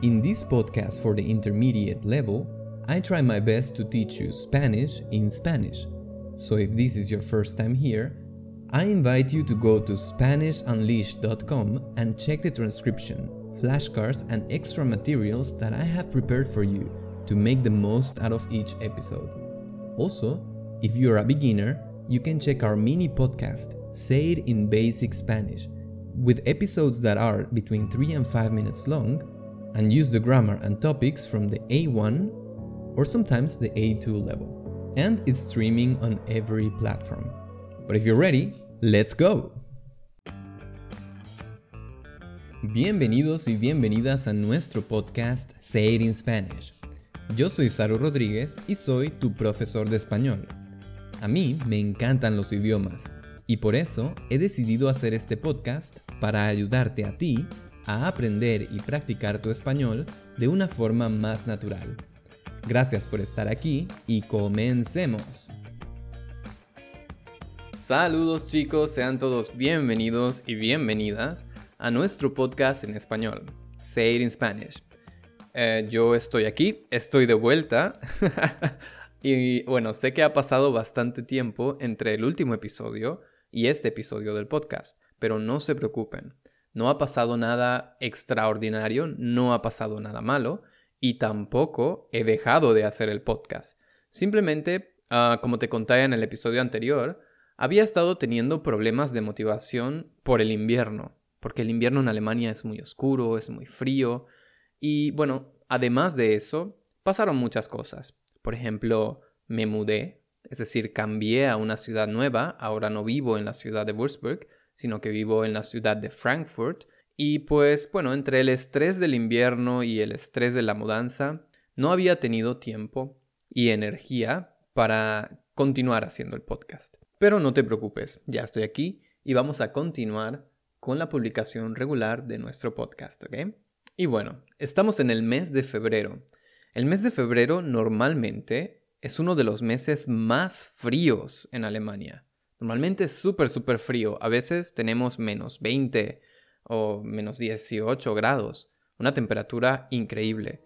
In this podcast for the intermediate level, I try my best to teach you Spanish in Spanish. So if this is your first time here, I invite you to go to SpanishUnleashed.com and check the transcription, flashcards, and extra materials that I have prepared for you to make the most out of each episode. Also, if you're a beginner, you can check our mini podcast, Say It in Basic Spanish, with episodes that are between 3 and 5 minutes long, and use the grammar and topics from the A1 or sometimes the A2 level. And it's streaming on every platform. But if you're ready, let's go! Bienvenidos y bienvenidas a nuestro podcast Say It in Spanish. Yo soy Saru Rodríguez y soy tu profesor de español. A mí me encantan los idiomas y por eso he decidido hacer este podcast para ayudarte a ti a aprender y practicar tu español de una forma más natural. Gracias por estar aquí y comencemos. Saludos chicos, sean todos bienvenidos y bienvenidas a nuestro podcast en español, Say It in Spanish. Eh, yo estoy aquí, estoy de vuelta. y bueno, sé que ha pasado bastante tiempo entre el último episodio y este episodio del podcast, pero no se preocupen. No ha pasado nada extraordinario, no ha pasado nada malo y tampoco he dejado de hacer el podcast. Simplemente, ah, como te conté en el episodio anterior, había estado teniendo problemas de motivación por el invierno, porque el invierno en Alemania es muy oscuro, es muy frío y bueno, además de eso, pasaron muchas cosas. Por ejemplo, me mudé, es decir, cambié a una ciudad nueva, ahora no vivo en la ciudad de Würzburg, sino que vivo en la ciudad de Frankfurt. Y pues bueno, entre el estrés del invierno y el estrés de la mudanza, no había tenido tiempo y energía para continuar haciendo el podcast. Pero no te preocupes, ya estoy aquí y vamos a continuar con la publicación regular de nuestro podcast, ¿ok? Y bueno, estamos en el mes de febrero. El mes de febrero normalmente es uno de los meses más fríos en Alemania. Normalmente es súper, súper frío. A veces tenemos menos 20 o menos 18 grados. Una temperatura increíble.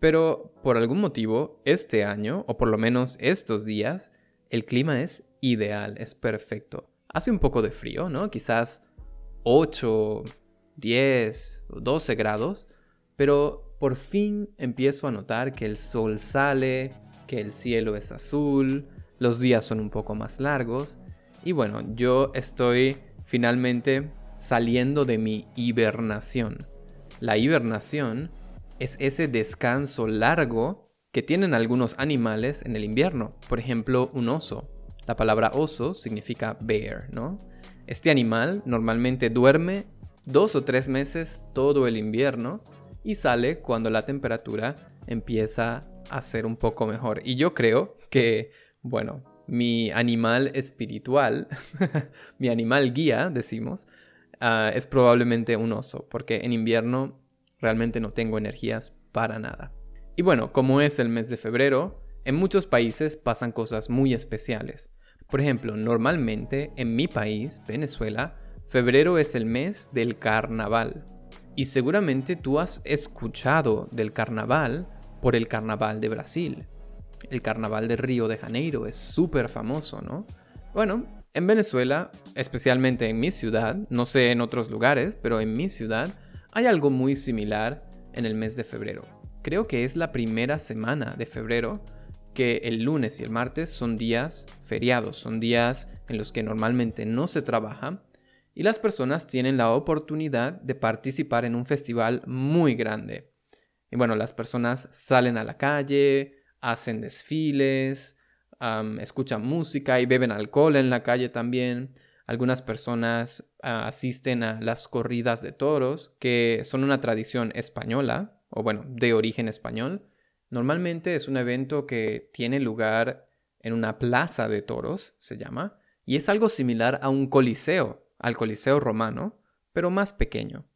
Pero por algún motivo, este año, o por lo menos estos días, el clima es ideal, es perfecto. Hace un poco de frío, ¿no? Quizás 8, 10, 12 grados, pero por fin empiezo a notar que el sol sale, que el cielo es azul, los días son un poco más largos y bueno, yo estoy finalmente saliendo de mi hibernación. La hibernación es ese descanso largo que tienen algunos animales en el invierno, por ejemplo un oso. La palabra oso significa bear, ¿no? Este animal normalmente duerme dos o tres meses todo el invierno y sale cuando la temperatura empieza a ser un poco mejor. Y yo creo que, bueno, mi animal espiritual, mi animal guía, decimos, ah, es probablemente un oso, porque en invierno realmente no tengo energías para nada. Y bueno, como es el mes de febrero, en muchos países pasan cosas muy especiales. Por ejemplo, normalmente en mi país, Venezuela, febrero es el mes del carnaval. Y seguramente tú has escuchado del carnaval por el carnaval de Brasil. El carnaval de Río de Janeiro es súper famoso, ¿no? Bueno, en Venezuela, especialmente en mi ciudad, no sé en otros lugares, pero en mi ciudad, hay algo muy similar en el mes de febrero. Creo que es la primera semana de febrero que el lunes y el martes son días feriados, son días en los que normalmente no se trabaja y las personas tienen la oportunidad de participar en un festival muy grande. Y bueno, las personas salen a la calle, hacen desfiles, escuchan música y beben alcohol en la calle también. Algunas personas ah, asisten a las corridas de toros, que son una tradición española, o bueno, de origen español. Normalmente es un evento que tiene lugar en una plaza de toros, se llama, y es algo similar a un coliseo, al coliseo romano, pero más pequeño.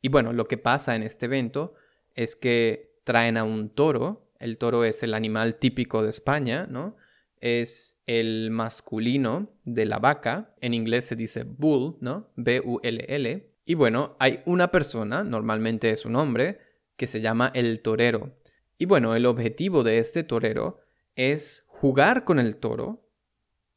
Y bueno, lo que pasa en este evento es que traen a un toro el toro es el animal típico de España, ¿no? Es el masculino de la vaca, en inglés se dice bull, ¿no? B-U-L-L. Y bueno, hay una persona, normalmente es un hombre, que se llama el torero. Y bueno, el objetivo de este torero es jugar con el toro,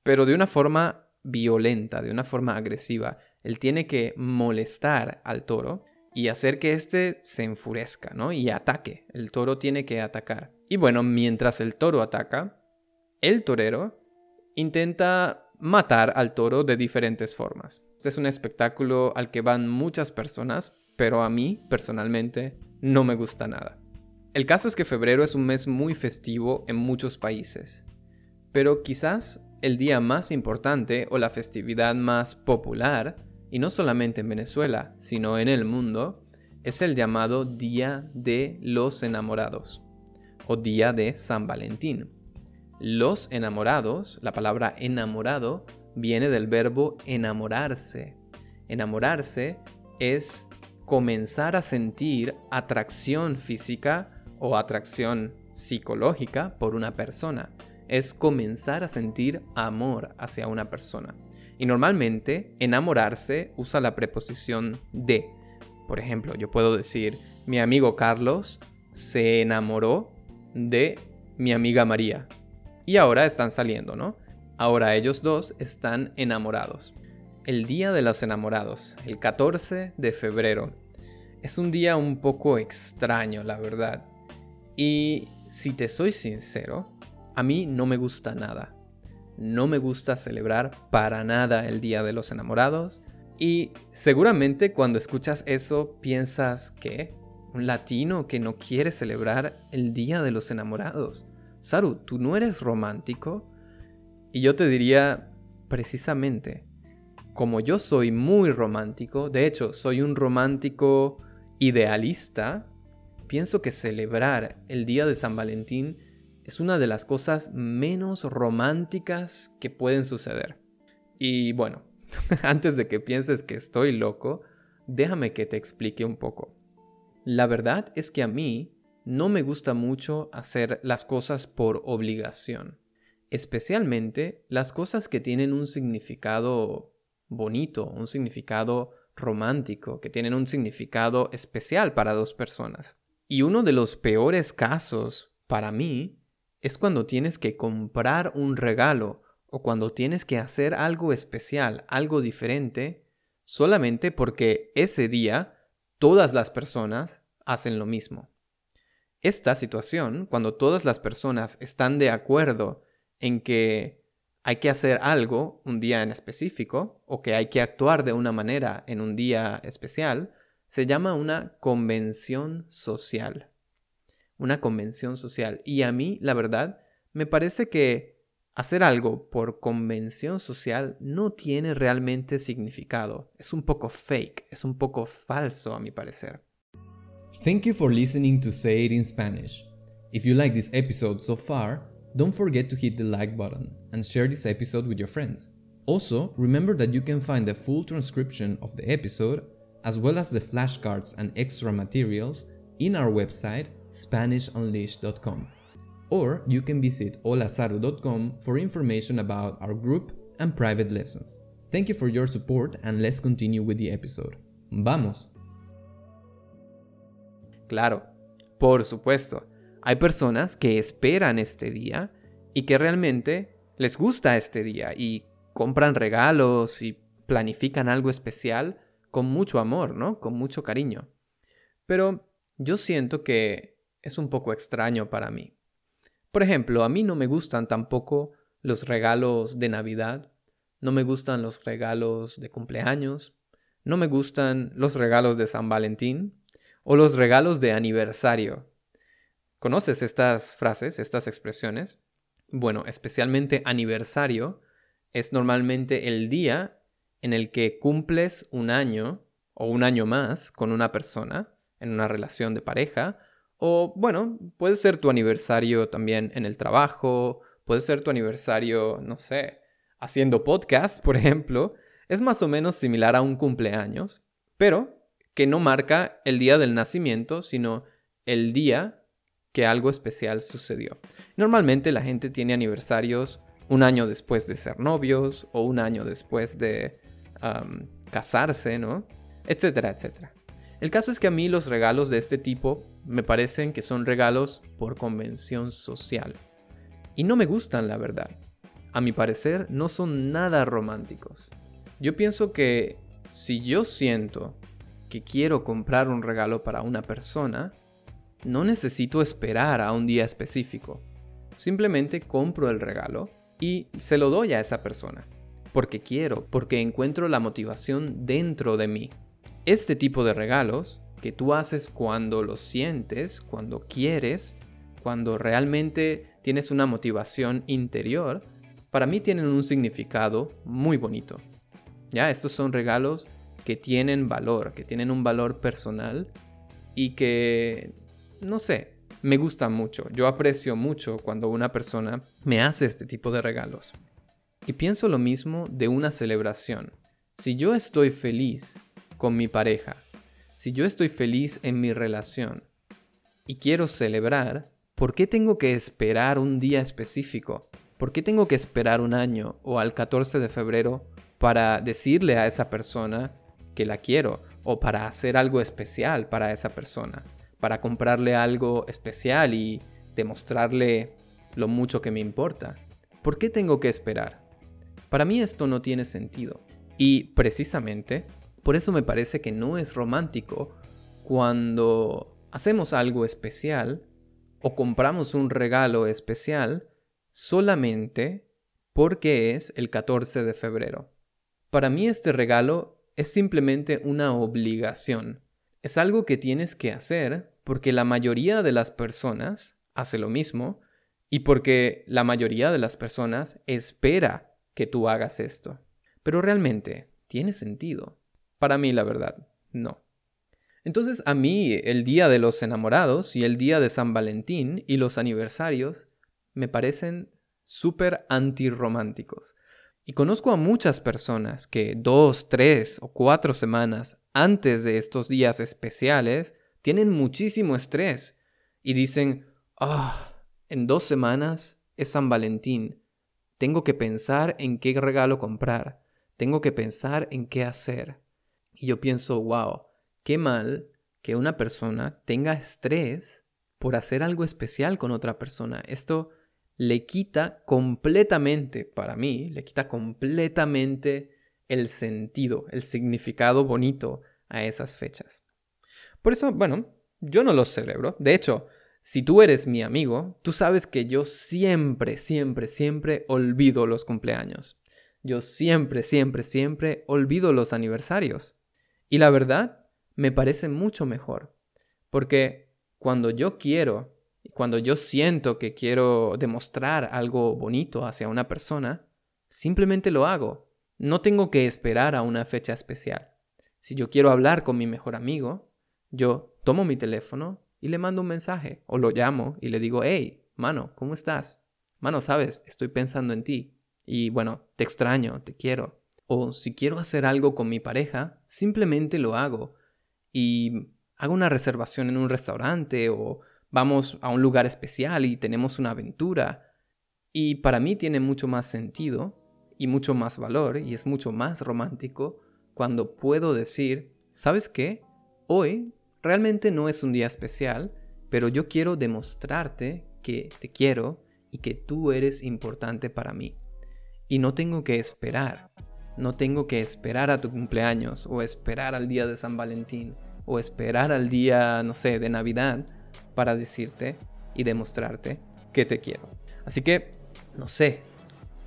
pero de una forma violenta, de una forma agresiva. Él tiene que molestar al toro y hacer que éste se enfurezca, ¿no? Y ataque. El toro tiene que atacar. Y bueno, mientras el toro ataca, el torero intenta matar al toro de diferentes formas. Este es un espectáculo al que van muchas personas, pero a mí, personalmente, no me gusta nada. El caso es que febrero es un mes muy festivo en muchos países, pero quizás el día más importante o la festividad más popular, y no solamente en Venezuela, sino en el mundo, es el llamado Día de los Enamorados o Día de San Valentín. Los enamorados, la palabra enamorado, viene del verbo enamorarse. Enamorarse es comenzar a sentir atracción física o atracción psicológica por una persona. Es comenzar a sentir amor hacia una persona. Y normalmente enamorarse usa la preposición de. Por ejemplo, yo puedo decir, mi amigo Carlos se enamoró de mi amiga María y ahora están saliendo, ¿no? Ahora ellos dos están enamorados. El Día de los Enamorados, el 14 de febrero. Es un día un poco extraño, la verdad. Y si te soy sincero, a mí no me gusta nada. No me gusta celebrar para nada el Día de los Enamorados. Y seguramente cuando escuchas eso piensas que un latino que no quiere celebrar el Día de los Enamorados. Saru, ¿tú no eres romántico? Y yo te diría, precisamente, como yo soy muy romántico, de hecho, soy un romántico idealista, pienso que celebrar el día de San Valentín es una de las cosas menos románticas que pueden suceder. Y bueno, antes de que pienses que estoy loco, déjame que te explique un poco. La verdad es que a mí no me gusta mucho hacer las cosas por obligación, especialmente las cosas que tienen un significado bonito, un significado romántico, que tienen un significado especial para dos personas. Y uno de los peores casos para mí es cuando tienes que comprar un regalo o cuando tienes que hacer algo especial, algo diferente, solamente porque ese día todas las personas hacen lo mismo. Esta situación, cuando todas las personas están de acuerdo en que hay que hacer algo un día en específico o que hay que actuar de una manera en un día especial, se llama una convención social. Una convención social. Y a mí, la verdad, me parece que hacer algo por convención social no tiene realmente significado. Es un poco fake, es un poco falso a mi parecer. Thank you for listening to Say It in Spanish. If you like this episode so far, don't forget to hit the like button and share this episode with your friends. Also, remember that you can find the full transcription of the episode, as well as the flashcards and extra materials, in our website SpanishUnleashed.com. Or you can visit holasaru.com for information about our group and private lessons. Thank you for your support and let's continue with the episode. Vamos! Claro, por supuesto. Hay personas que esperan este día y que realmente les gusta este día y compran regalos y planifican algo especial con mucho amor, ¿no? Con mucho cariño. Pero yo siento que es un poco extraño para mí. Por ejemplo, a mí no me gustan tampoco los regalos de Navidad, no me gustan los regalos de cumpleaños, no me gustan los regalos de San Valentín, o los regalos de aniversario. ¿Conoces estas frases, estas expresiones? Bueno, especialmente aniversario es normalmente el día en el que cumples un año o un año más con una persona en una relación de pareja. O bueno, puede ser tu aniversario también en el trabajo, puede ser tu aniversario, no sé, haciendo podcast, por ejemplo. Es más o menos similar a un cumpleaños, pero que no marca el día del nacimiento, sino el día que algo especial sucedió. Normalmente la gente tiene aniversarios un año después de ser novios o un año después de casarse, ¿no? Etcétera, etcétera. El caso es que a mí los regalos de este tipo me parecen que son regalos por convención social. Y no me gustan, la verdad. A mi parecer, no son nada románticos. Yo pienso que si yo siento que quiero comprar un regalo para una persona, no necesito esperar a un día específico. Simplemente compro el regalo y se lo doy a esa persona. Porque quiero, porque encuentro la motivación dentro de mí. Este tipo de regalos que tú haces cuando lo sientes, cuando quieres, cuando realmente tienes una motivación interior, para mí tienen un significado muy bonito. Ya, estos son regalos que tienen valor, que tienen un valor personal y que, no sé, me gustan mucho. Yo aprecio mucho cuando una persona me hace este tipo de regalos. Y pienso lo mismo de una celebración. Si yo estoy feliz con mi pareja, si yo estoy feliz en mi relación y quiero celebrar, ¿por qué tengo que esperar un día específico? ¿Por qué tengo que esperar un año o al 14 de febrero para decirle a esa persona que la quiero o para hacer algo especial para esa persona? Para comprarle algo especial y demostrarle lo mucho que me importa. ¿Por qué tengo que esperar? Para mí esto no tiene sentido. Y precisamente por eso me parece que no es romántico cuando hacemos algo especial o compramos un regalo especial solamente porque es el 14 de febrero. Para mí este regalo es simplemente una obligación. Es algo que tienes que hacer porque la mayoría de las personas hace lo mismo y porque la mayoría de las personas espera que tú hagas esto. Pero realmente, ¿tiene sentido? Para mí, la verdad, no. Entonces, a mí, el Día de los Enamorados y el Día de San Valentín y los aniversarios me parecen súper antirrománticos. Y conozco a muchas personas que dos, tres o cuatro semanas antes de estos días especiales tienen muchísimo estrés y dicen, ah, en dos semanas es San Valentín. Tengo que pensar en qué regalo comprar. Tengo que pensar en qué hacer. Y yo pienso, wow, qué mal que una persona tenga estrés por hacer algo especial con otra persona. Esto le quita completamente, para mí, le quita completamente el sentido, el significado bonito a esas fechas. Por eso, bueno, yo no los celebro. De hecho, si tú eres mi amigo, tú sabes que yo siempre, siempre, siempre olvido los cumpleaños. Yo siempre, siempre, siempre olvido los aniversarios. Y la verdad, me parece mucho mejor. Porque cuando yo quiero, cuando yo siento que quiero demostrar algo bonito hacia una persona, simplemente lo hago. No tengo que esperar a una fecha especial. Si yo quiero hablar con mi mejor amigo, yo tomo mi teléfono y le mando un mensaje o lo llamo y le digo, hey, mano, ¿cómo estás? Mano, sabes, estoy pensando en ti. Y bueno, te extraño, te quiero. O si quiero hacer algo con mi pareja, simplemente lo hago. Y hago una reservación en un restaurante o vamos a un lugar especial y tenemos una aventura. Y para mí tiene mucho más sentido y mucho más valor y es mucho más romántico cuando puedo decir, ¿sabes qué? Hoy realmente no es un día especial, pero yo quiero demostrarte que te quiero y que tú eres importante para mí. Y no tengo que esperar no tengo que esperar a tu cumpleaños o esperar al día de San Valentín o esperar al día, no sé, de Navidad para decirte y demostrarte que te quiero. Así que, no sé,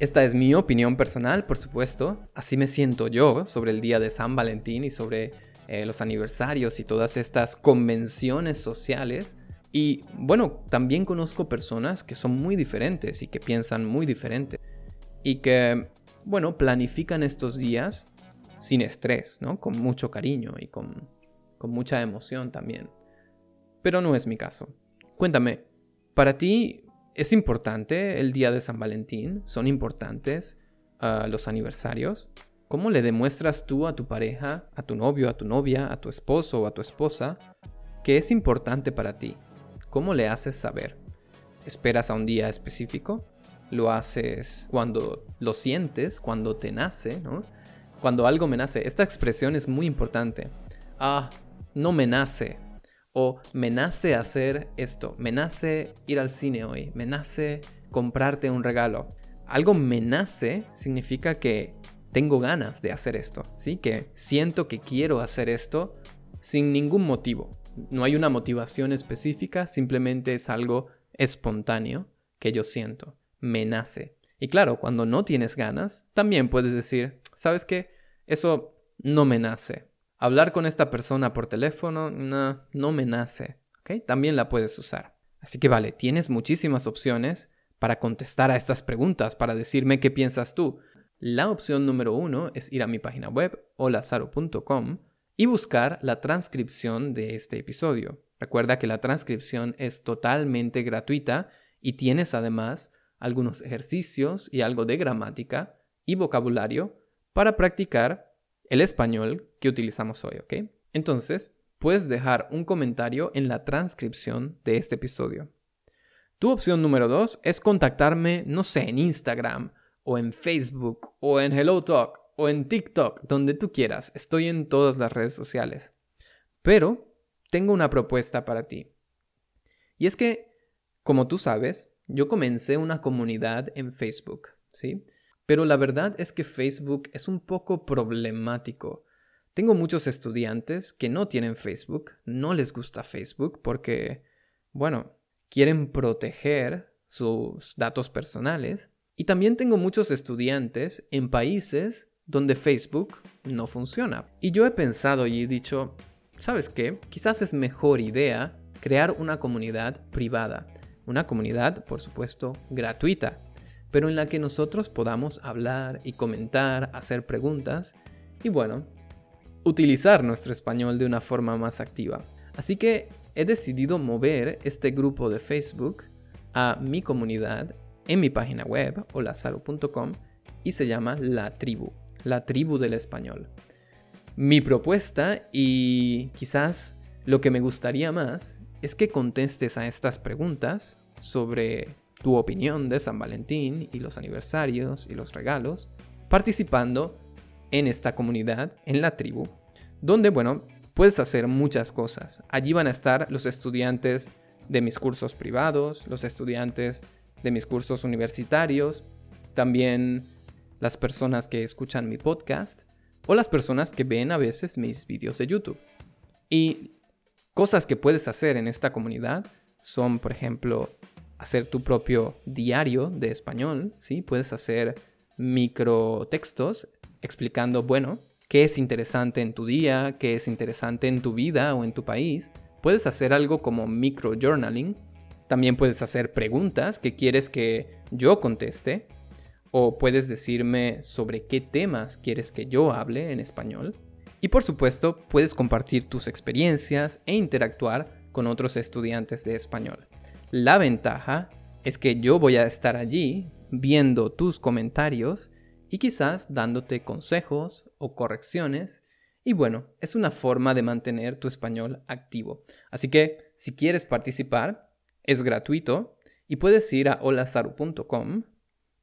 esta es mi opinión personal, por supuesto. Así me siento yo sobre el día de San Valentín y sobre eh, los aniversarios y todas estas convenciones sociales. Y bueno, también conozco personas que son muy diferentes y que piensan muy diferente. Y que bueno, planifican estos días sin estrés, ¿no? Con mucho cariño y con, mucha emoción también. Pero no es mi caso. Cuéntame, ¿para ti es importante el día de San Valentín? ¿Son importantes ah, los aniversarios? ¿Cómo le demuestras tú a tu pareja, a tu novio, a tu novia, a tu esposo o a tu esposa que es importante para ti? ¿Cómo le haces saber? ¿Esperas a un día específico? Lo haces cuando lo sientes, cuando te nace. Cuando algo me nace. Esta expresión es muy importante. Ah, no me nace. o me nace hacer esto, me nace ir al cine hoy, me nace comprarte un regalo. Algo me nace significa que tengo ganas de hacer esto, ¿sí? Que siento que quiero hacer esto sin ningún motivo. No hay una motivación específica, simplemente es algo espontáneo que yo siento, me nace. Y claro, cuando no tienes ganas, también puedes decir, ¿sabes qué? Eso no me nace. Hablar con esta persona por teléfono, no, no me nace. ¿ok? También la puedes usar. Así que vale, tienes muchísimas opciones para contestar a estas preguntas, para decirme qué piensas tú. La opción número uno es ir a mi página web, holazaro.com, y buscar la transcripción de este episodio. Recuerda que la transcripción es totalmente gratuita y tienes además algunos ejercicios y algo de gramática y vocabulario para practicar el español que utilizamos hoy, ¿ok? Entonces, puedes dejar un comentario en la transcripción de este episodio. Tu opción número dos es contactarme, no sé, en Instagram o en Facebook o en HelloTalk o en TikTok, donde tú quieras. Estoy en todas las redes sociales. Pero tengo una propuesta para ti. Y es que, como tú sabes, yo comencé una comunidad en Facebook, ¿sí? Pero la verdad es que Facebook es un poco problemático. Tengo muchos estudiantes que no tienen Facebook, no les gusta Facebook porque, bueno, quieren proteger sus datos personales. Y también tengo muchos estudiantes en países donde Facebook no funciona. Y yo he pensado y he dicho, ¿sabes qué? Quizás es mejor idea crear una comunidad privada. Una comunidad, por supuesto, gratuita pero en la que nosotros podamos hablar y comentar, hacer preguntas y bueno, utilizar nuestro español de una forma más activa. Así que he decidido mover este grupo de Facebook a mi comunidad en mi página web holazaro.com y se llama La Tribu, la tribu del español. Mi propuesta y quizás lo que me gustaría más es que contestes a estas preguntas sobre tu opinión de San Valentín y los aniversarios y los regalos, participando en esta comunidad, en la tribu, donde, bueno, puedes hacer muchas cosas. Allí van a estar los estudiantes de mis cursos privados, los estudiantes de mis cursos universitarios, también las personas que escuchan mi podcast o las personas que ven a veces mis vídeos de YouTube. Y cosas que puedes hacer en esta comunidad son, por ejemplo, hacer tu propio diario de español, ¿sí? Puedes hacer microtextos explicando, bueno, qué es interesante en tu día, qué es interesante en tu vida o en tu país. Puedes hacer algo como microjournaling. También puedes hacer preguntas que quieres que yo conteste. O puedes decirme sobre qué temas quieres que yo hable en español. Y por supuesto, puedes compartir tus experiencias e interactuar con otros estudiantes de español. La ventaja es que yo voy a estar allí viendo tus comentarios y quizás dándote consejos o correcciones. Y bueno, es una forma de mantener tu español activo. Así que si quieres participar, es gratuito y puedes ir a holazaru.com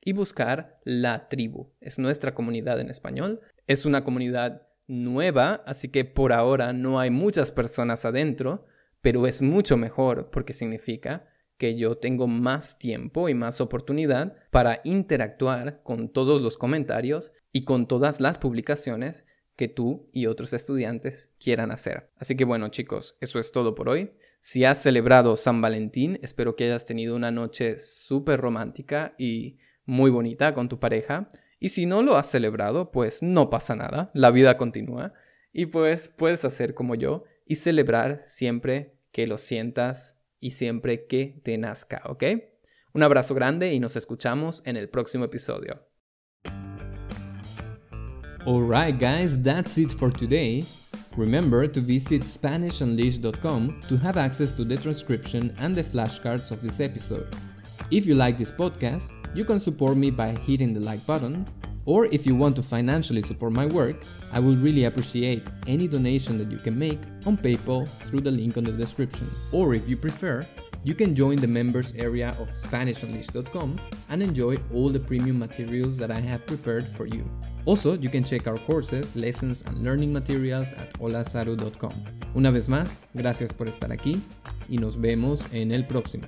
y buscar la tribu. Es nuestra comunidad en español. Es una comunidad nueva, así que por ahora no hay muchas personas adentro, pero es mucho mejor porque significa que yo tengo más tiempo y más oportunidad para interactuar con todos los comentarios y con todas las publicaciones que tú y otros estudiantes quieran hacer. Así que bueno chicos, eso es todo por hoy. Si has celebrado San Valentín, espero que hayas tenido una noche súper romántica y muy bonita con tu pareja. Y si no lo has celebrado, pues no pasa nada, la vida continúa. Y pues puedes hacer como yo y celebrar siempre que lo sientas y siempre que te nazca, ¿ok? Un abrazo grande y nos escuchamos en el próximo episodio. Alright guys, that's it for today. Remember to visit SpanishUnleashed.com to have access to the transcription and the flashcards of this episode. If you like this podcast, you can support me by hitting the like button, or if you want to financially support my work, I would really appreciate any donation that you can make on PayPal through the link on the description. Or if you prefer, You can join the members area of SpanishUnleashed.com and enjoy all the premium materials that I have prepared for you. Also, you can check our courses, lessons, and learning materials at holasaru.com. Una vez más, gracias por estar aquí y nos vemos en el próximo.